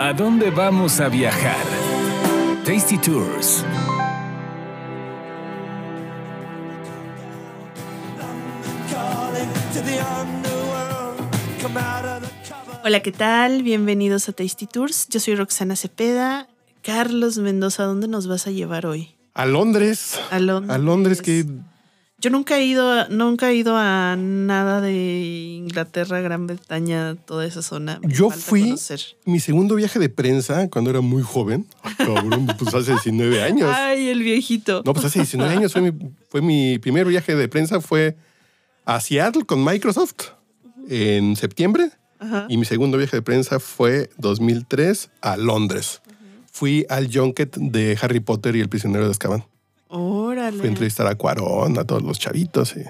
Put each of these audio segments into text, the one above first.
¿A dónde vamos a viajar? Tasty Tours. Hola, ¿qué tal? Bienvenidos a Tasty Tours. Yo soy Roxana Cepeda. Carlos Mendoza, ¿dónde nos vas a llevar hoy? A Londres. A Londres. A Londres que Yo nunca he ido, nunca he ido a nada de Inglaterra, Gran Bretaña, toda esa zona. Me yo fui conocer. mi segundo viaje de prensa cuando era muy joven. Cabrón, pues hace 19 años. Ay, el viejito. No, pues hace 19 años fue mi, fue mi primer viaje de prensa fue a Seattle con Microsoft en septiembre. Ajá. Y mi segundo viaje de prensa fue 2003 a Londres. Fui al junket de Harry Potter y el prisionero de Azkaban. Órale. Fui a entrevistar a Cuarón, a todos los chavitos. y-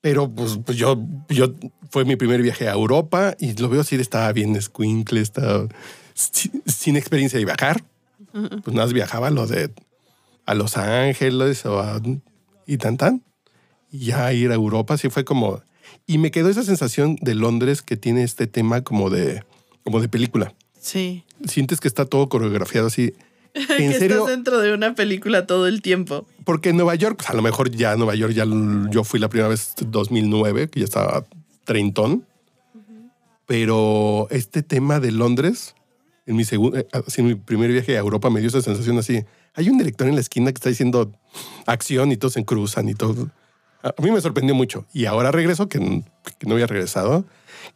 Pero pues, pues, yo, yo fue mi primer viaje a Europa y lo veo así, estaba bien escuincle, estaba si- sin experiencia de viajar. Pues nada más viajaba a lo de a Los Ángeles o a, y tan tan. Y ya ir a Europa sí fue como... Y me quedó esa sensación de Londres que tiene este tema como de, como de película. Sí. Sientes que está todo coreografiado así. En que serio, estás dentro de una película todo el tiempo. porque en Nueva York, pues, a lo mejor ya Nueva York, ya yo fui la primera vez 2009, que ya estaba treintón. Pero este tema de Londres, en mi, segundo, así, en mi primer viaje a Europa, me dio esa sensación así. Hay un director en la esquina que está diciendo acción y todos se cruzan y todo. A mí me sorprendió mucho. Y ahora regreso, que no había regresado,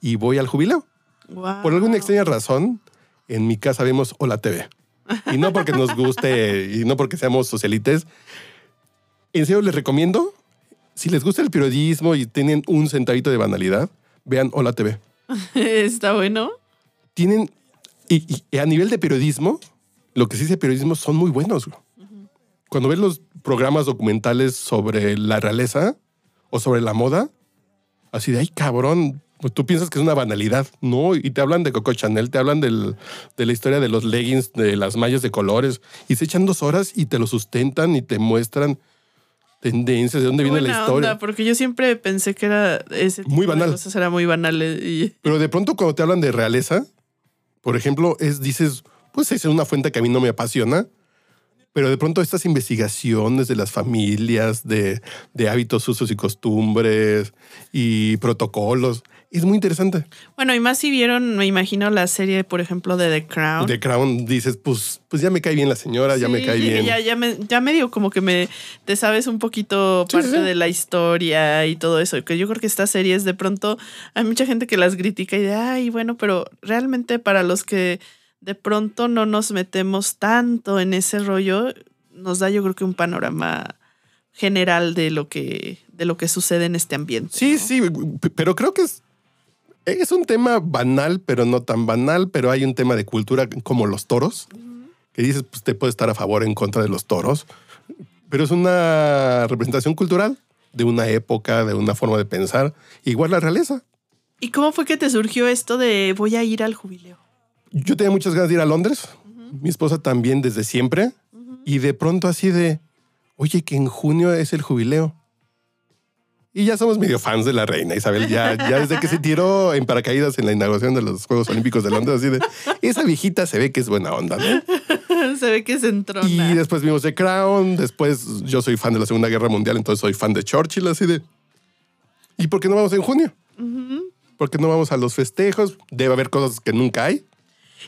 y voy al jubileo. Wow. Por alguna extraña razón, en mi casa vemos Hola TV. Y no porque nos guste y no porque seamos socialites. En serio, les recomiendo, si les gusta el periodismo y tienen un centavito de banalidad, vean Hola TV. Está bueno. Tienen, y, y a nivel de periodismo, lo que sí dice periodismo son muy buenos. güey. Cuando ves los programas documentales sobre la realeza o sobre la moda, así de, ay, cabrón, pues tú piensas que es una banalidad, ¿no? Y te hablan de Coco Chanel, te hablan del- de la historia de los leggings, de las mallas de colores, y se echan dos horas y te lo sustentan y te muestran tendencias, de dónde Qué viene la historia. onda, porque yo siempre pensé que era ese tipo Muy de banal. cosas era muy banal eh, y Pero de pronto cuando te hablan de realeza, por ejemplo, es, dices, pues es una fuente que a mí no me apasiona, pero de pronto estas investigaciones de las familias, de, de hábitos, usos y costumbres y protocolos, es muy interesante. Bueno, y más si vieron, me imagino la serie, por ejemplo, de The Crown. The Crown dices, pues, pues ya me cae bien la señora, ya me cae bien. Ya, ya, me, ya medio como que me te sabes un poquito Sí, parte sí, de la historia y todo eso. Que yo creo que estas series de pronto hay mucha gente que las critica y de ay, bueno, pero realmente para los que de pronto no nos metemos tanto en ese rollo, nos da yo creo que un panorama general de lo que, de lo que sucede en este ambiente. Sí, ¿no? sí, pero creo que es, es un tema banal, pero no tan banal, pero hay un tema de cultura como los toros, que dices, pues te puede estar a favor o en contra de los toros, pero es una representación cultural de una época, de una forma de pensar, igual la realeza. ¿Y cómo fue que te surgió esto de voy a ir al jubileo? Yo tenía muchas ganas de ir a Londres, mi esposa también desde siempre, y de pronto así de, oye, que en junio es el jubileo. Y ya somos medio fans de la reina Isabel, ya, ya desde que se tiró en paracaídas en la inauguración de los Juegos Olímpicos de Londres, así de, esa viejita se ve que es buena onda, ¿no? Se ve que se entrona. Y después vimos The Crown, después yo soy fan de la Segunda Guerra Mundial, entonces soy fan de Churchill, así de, ¿y por qué no vamos en junio? ¿Por qué no vamos a los festejos? Debe haber cosas que nunca hay.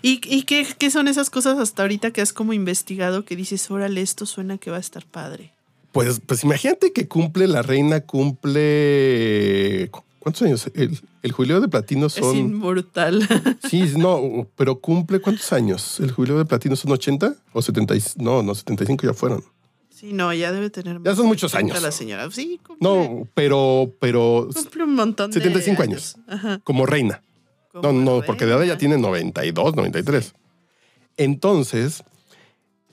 ¿Y, y qué, qué son esas cosas hasta ahorita que has como investigado que dices, órale, esto suena que va a estar padre? Pues, pues imagínate que cumple, la reina cumple. ¿cu- ¿Cuántos años? El, el jubileo de platino Es son. inmortal. Sí, no, pero cumple cuántos años? ¿El jubileo de platino son 80 o 70? y- No, no, 75 ya fueron. sí, no, ya debe tener. Ya son muchos años. La señora, sí, cumple, No, pero, pero cumple un montón 75 de años. Ajá. como reina. No, no, porque de edad ya tiene 92, 93. Entonces,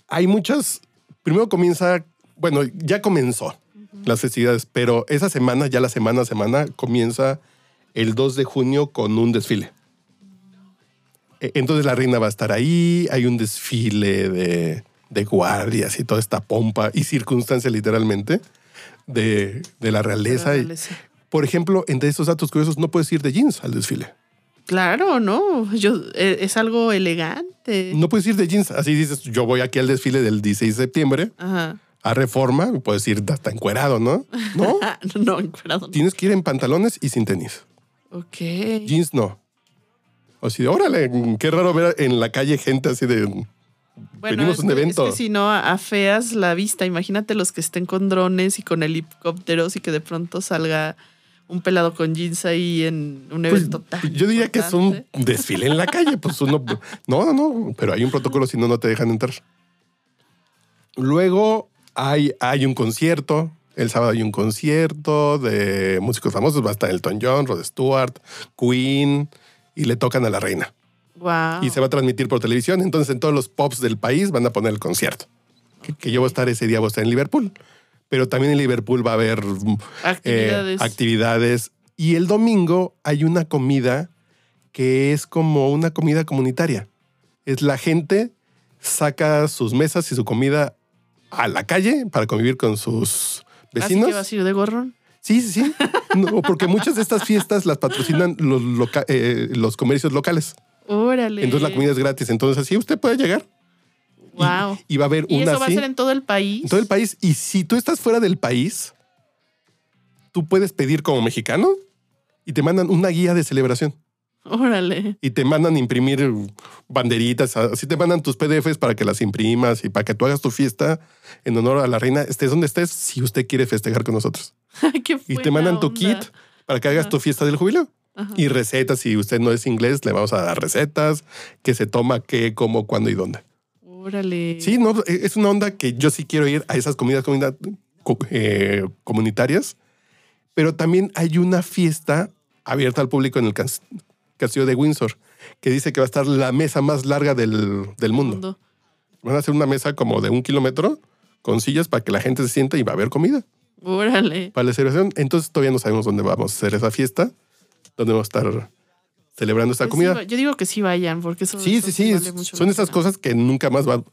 hay muchas. Primero comienza, bueno, ya comenzó las festividades, pero esa semana, ya la semana a semana, comienza el 2 de junio con un desfile. E- Entonces la reina va a estar ahí, hay un desfile de, de guardias y toda esta pompa y circunstancia literalmente de, de la realeza. La Y, por ejemplo, entre estos datos curiosos, no puedes ir de jeans al desfile. Claro, ¿no? Yo, eh, es algo elegante. No puedes ir de jeans. Así dices, yo voy aquí al desfile del 16 de septiembre Ajá. A Reforma, puedes ir hasta encuerado, ¿no? No, no, encuerado. tienes que ir en pantalones y sin tenis. Ok. Jeans no. O si, órale, qué raro ver en la calle gente así de... Bueno, venimos es a un evento. Es que si no, afeas la vista. Imagínate los que estén con drones y con helicópteros y que de pronto salga un pelado con jeans ahí en un Pues, evento tan yo diría que es un desfile en la calle, pues uno... No, no, no, pero hay un protocolo, si no, no te dejan entrar. Luego hay, hay un concierto, el sábado hay un concierto de músicos famosos, va a estar Elton John, Rod Stewart, Queen, y le tocan a la reina. Y se va a transmitir por televisión, entonces en todos los pops del país van a poner el concierto. Que, que yo voy a estar ese día, voy a estar en Liverpool. Pero también en Liverpool va a haber eh, Actividades. actividades. Y el domingo hay una comida que es como una comida comunitaria. Es la gente saca sus mesas y su comida a la calle para convivir con sus ¿Así vecinos. que vas a ir de gorrón? Sí, sí, sí. No, porque muchas de estas fiestas las patrocinan los, loca- eh, los comercios locales. Órale. Entonces la comida es gratis. Entonces así usted puede llegar. Wow. Y, va a haber ¿Y una eso va a así ser en todo el país? en todo el país. Y si tú estás fuera del país, tú puedes pedir como mexicano y te mandan una guía de celebración. Órale. Y te mandan imprimir banderitas, así te mandan tus PDFs para que las imprimas y para que tú hagas tu fiesta en honor a la reina, estés donde estés, si usted quiere festejar con nosotros. Qué Y te mandan tu kit para que hagas tu fiesta del jubileo. Ajá. Y recetas, si usted no es inglés, le vamos a dar recetas, que se toma, qué, cómo, cuándo y dónde. Órale. Sí, no, es una onda que yo sí quiero ir a esas comidas eh, comunitarias, pero también hay una fiesta abierta al público en el castillo de Windsor, que dice que va a estar la mesa más larga del, del mundo. Mundo. Van a hacer una mesa como de un kilómetro con sillas para que la gente se sienta y va a haber comida Órale. para la celebración. Entonces todavía no sabemos dónde vamos a hacer esa fiesta, dónde vamos a estar celebrando esta Pues comida. sí, yo digo que sí vayan, porque eso Sí, sí, sí. vale Son esas cosas que nunca más van,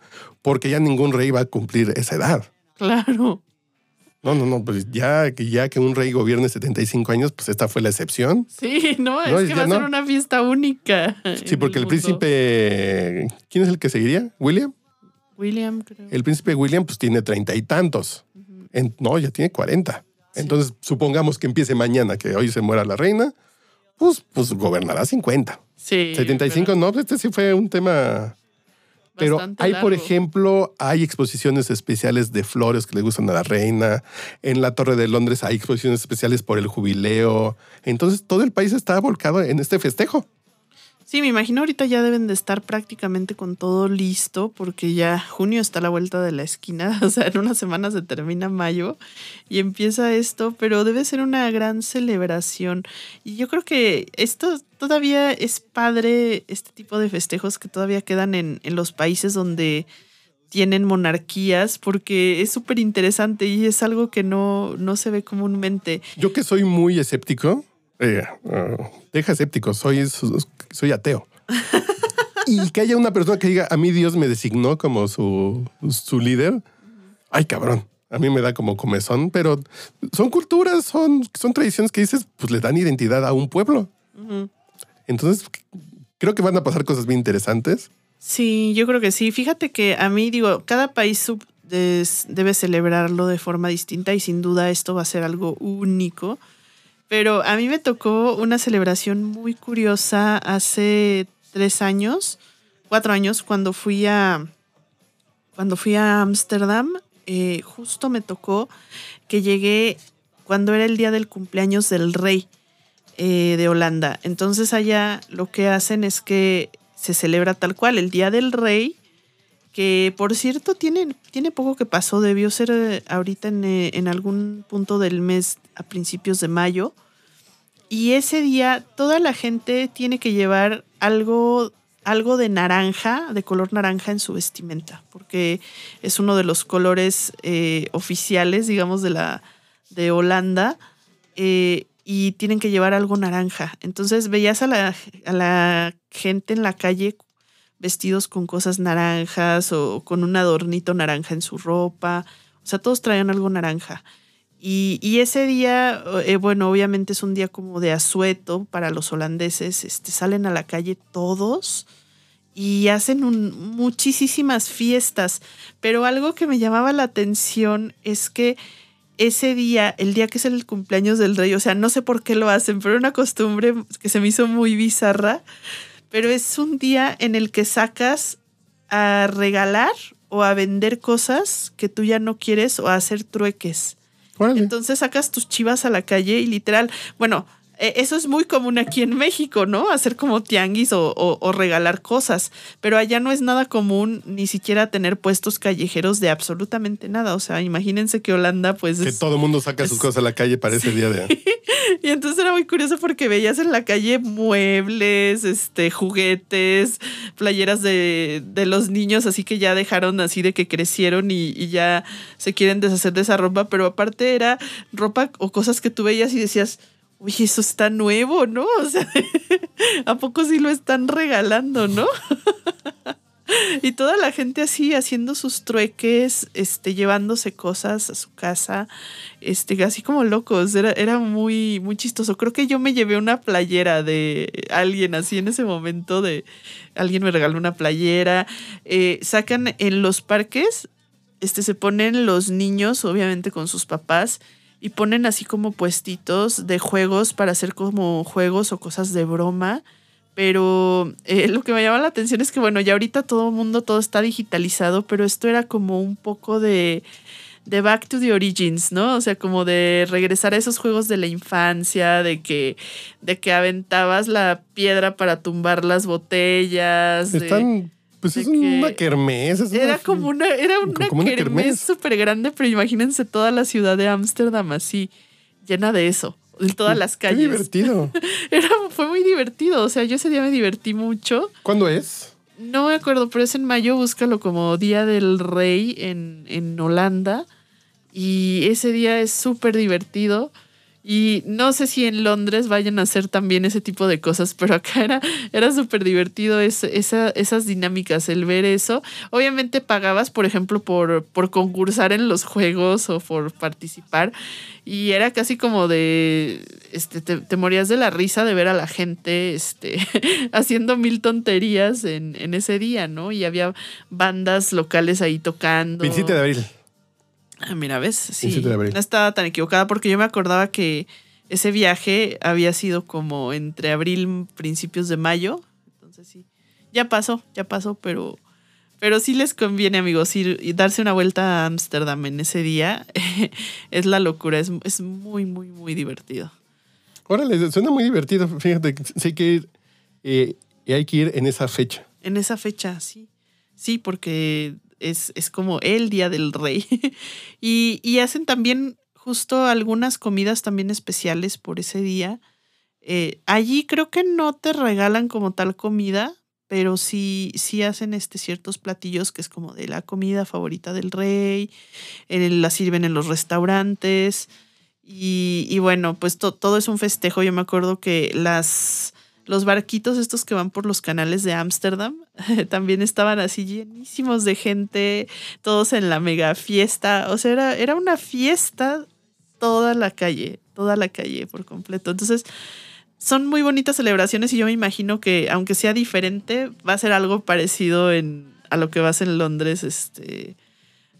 porque ya ningún rey va a cumplir esa edad. Claro. No, no, no, pues ya que ya que un rey gobierne 75 años, pues esta fue la excepción. Sí, no, es que va a ser no. una fiesta única. Sí, porque el príncipe, ¿quién es el que seguiría? William. William, creo. El príncipe William, pues tiene treinta y tantos. En- no, ya tiene 40. Entonces, supongamos que empiece mañana, que hoy se muera la reina, pues, pues gobernará 50. Sí. 75, pero no, pues este sí fue un tema Pero hay, por ejemplo, hay exposiciones especiales de flores que le gustan a la reina. En la Torre de Londres hay exposiciones especiales por el jubileo. Entonces todo el país está volcado en este festejo. Sí, me imagino ahorita ya deben de estar prácticamente con todo listo porque ya junio está a la vuelta de la esquina, o sea, en unas semanas se termina mayo y empieza esto, pero debe ser una gran celebración. Y yo creo que esto todavía es padre, este tipo de festejos que todavía quedan en, en los países donde tienen monarquías porque es súper interesante y es algo que no, no se ve comúnmente. Yo que soy muy escéptico, eh, eh, deja escéptico, soy, soy ateo. y que haya una persona que diga, a mí Dios me designó como su, su líder. Ay, cabrón. A mí me da como comezón, pero son culturas, son, son tradiciones que dices, pues le dan identidad a un pueblo. Entonces, creo que van a pasar cosas bien interesantes. Sí, yo creo que sí. Fíjate que a mí, digo, cada país sub- debe celebrarlo de forma distinta y sin duda esto va a ser algo único. Pero a mí me tocó una celebración muy curiosa hace tres años, cuatro años, cuando fui a cuando fui a Ámsterdam. eh, justo me tocó que llegué cuando era el día del cumpleaños del rey eh, de Holanda. Entonces allá lo que hacen es que se celebra tal cual el Día del Rey, que por cierto tiene, tiene poco que pasó, debió ser eh, ahorita en, en algún punto del mes a principios de mayo. Y ese día toda la gente tiene que llevar algo, algo de naranja, de color naranja en su vestimenta, porque es uno de los colores eh, oficiales, digamos, de, la, de Holanda. eh, y tienen que llevar algo naranja. Entonces veías a la, a la gente en la calle vestidos con cosas naranjas o con un adornito naranja en su ropa. O sea, todos traían algo naranja. Y, ese día, eh, bueno, obviamente es un día como de asueto para los holandeses, este, salen a la calle todos y hacen muchísimas fiestas, pero algo que me llamaba la atención es que ese día, el día que es el cumpleaños del rey, o sea, no sé por qué lo hacen, pero una costumbre que se me hizo muy bizarra, pero es un día en el que sacas a regalar o a vender cosas que tú ya no quieres o a hacer trueques. Entonces sacas tus chivas a la calle y literal, bueno, eso es muy común aquí en México, ¿no? Hacer como tianguis o, regalar cosas, pero allá no es nada común ni siquiera tener puestos callejeros de absolutamente nada. O sea, imagínense que Holanda, pues... Que todo el mundo saca sus cosas a la calle para ese día de... y entonces era muy curioso porque veías en la calle muebles, este, juguetes, playeras de, de los niños, así que ya dejaron así de que crecieron y, y ya se quieren deshacer de esa ropa, pero aparte era ropa o cosas que tú veías y decías Uy, eso está nuevo, ¿no? O sea, ¿a poco sí lo están regalando, no? y toda la gente así haciendo sus trueques, este, llevándose cosas a su casa, este, así como locos. Era, era muy, muy chistoso. Creo que yo me llevé una playera de alguien así en ese momento de alguien me regaló una playera. Eh, sacan en los parques, este, se ponen los niños, obviamente con sus papás y ponen así como puestitos de juegos para hacer como juegos o cosas de broma. Pero eh, lo que me llama la atención es que, bueno, ya ahorita todo el mundo, todo está digitalizado, pero esto era como un poco de, de Back to the Origins, ¿no? O sea, como de regresar a esos juegos de la infancia, de que, de que aventabas la piedra para tumbar las botellas. Están pues es una kermés. era como una, era una, kermés súper grande, pero imagínense toda la ciudad de Ámsterdam así, llena de eso, en todas las calles. Qué divertido. era, fue muy divertido. O sea, yo ese día me divertí mucho. ¿Cuándo es? No me acuerdo, pero es en mayo, búscalo como Día del Rey en, en Holanda. Y ese día es súper divertido. Y no sé si en Londres vayan a hacer también ese tipo de cosas, pero acá era, era súper divertido esas dinámicas, el ver eso. Obviamente pagabas, por ejemplo, por, por concursar en los juegos o por participar. Y era casi como de, este, te, morías de la risa de ver a la gente este, haciendo mil tonterías en, en ese día, ¿no? Y había bandas locales ahí tocando. 27 de abril. Ah, mira, ¿ves? Sí, no estaba tan equivocada porque yo me acordaba que ese viaje había sido como entre abril, principios de mayo. Entonces sí, ya pasó, ya pasó, pero, pero sí les conviene, amigos, ir y darse una vuelta a Ámsterdam en ese día. es la locura, es, es, muy, muy, muy divertido. Órale, suena muy divertido. Fíjate, sé que ir, eh, hay que ir en esa fecha. En esa fecha, sí. Sí, porque es, como el Día del Rey. y, hacen también justo algunas comidas también especiales por ese día. Eh, allí creo que no te regalan como tal comida, pero sí, sí hacen este, ciertos platillos que es como de la comida favorita del rey, la sirven en los restaurantes. Y, bueno, pues todo es un festejo. Yo me acuerdo que las, los barquitos estos que van por los canales de Ámsterdam también estaban así llenísimos de gente, todos en la mega fiesta. O sea, era, era una fiesta toda la calle, toda la calle por completo. Entonces, son muy bonitas celebraciones y yo me imagino que, aunque sea diferente, va a ser algo parecido en, a lo que vas en Londres, este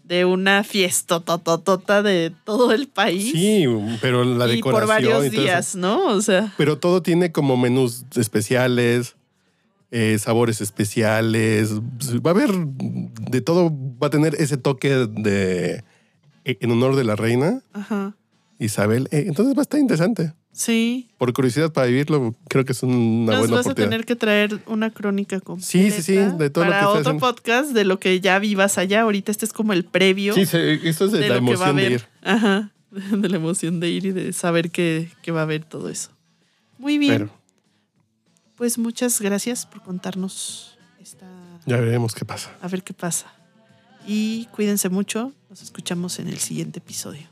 de una fiesta tototota de todo el país. Sí, pero la decoración. Y por varios días, ¿no? O sea. Pero todo tiene como menús especiales, eh, sabores especiales. Va a haber de todo, va a tener ese toque de en honor de la reina. Ajá. Isabel. Eh, entonces va a estar interesante. Sí. Por curiosidad para vivirlo, creo que es una Nos buena vas a tener que traer una crónica completa. Sí, sí, sí, de todo para lo que otro podcast de lo que ya vivas allá. Ahorita este es como el previo. Sí, esto es de, la emoción de ir. Ajá, de la emoción de ir y de saber que, va a haber todo eso. Muy bien. Pues muchas gracias por contarnos esta... Ya veremos qué pasa. A ver qué pasa. Y cuídense mucho. Nos escuchamos en el siguiente episodio.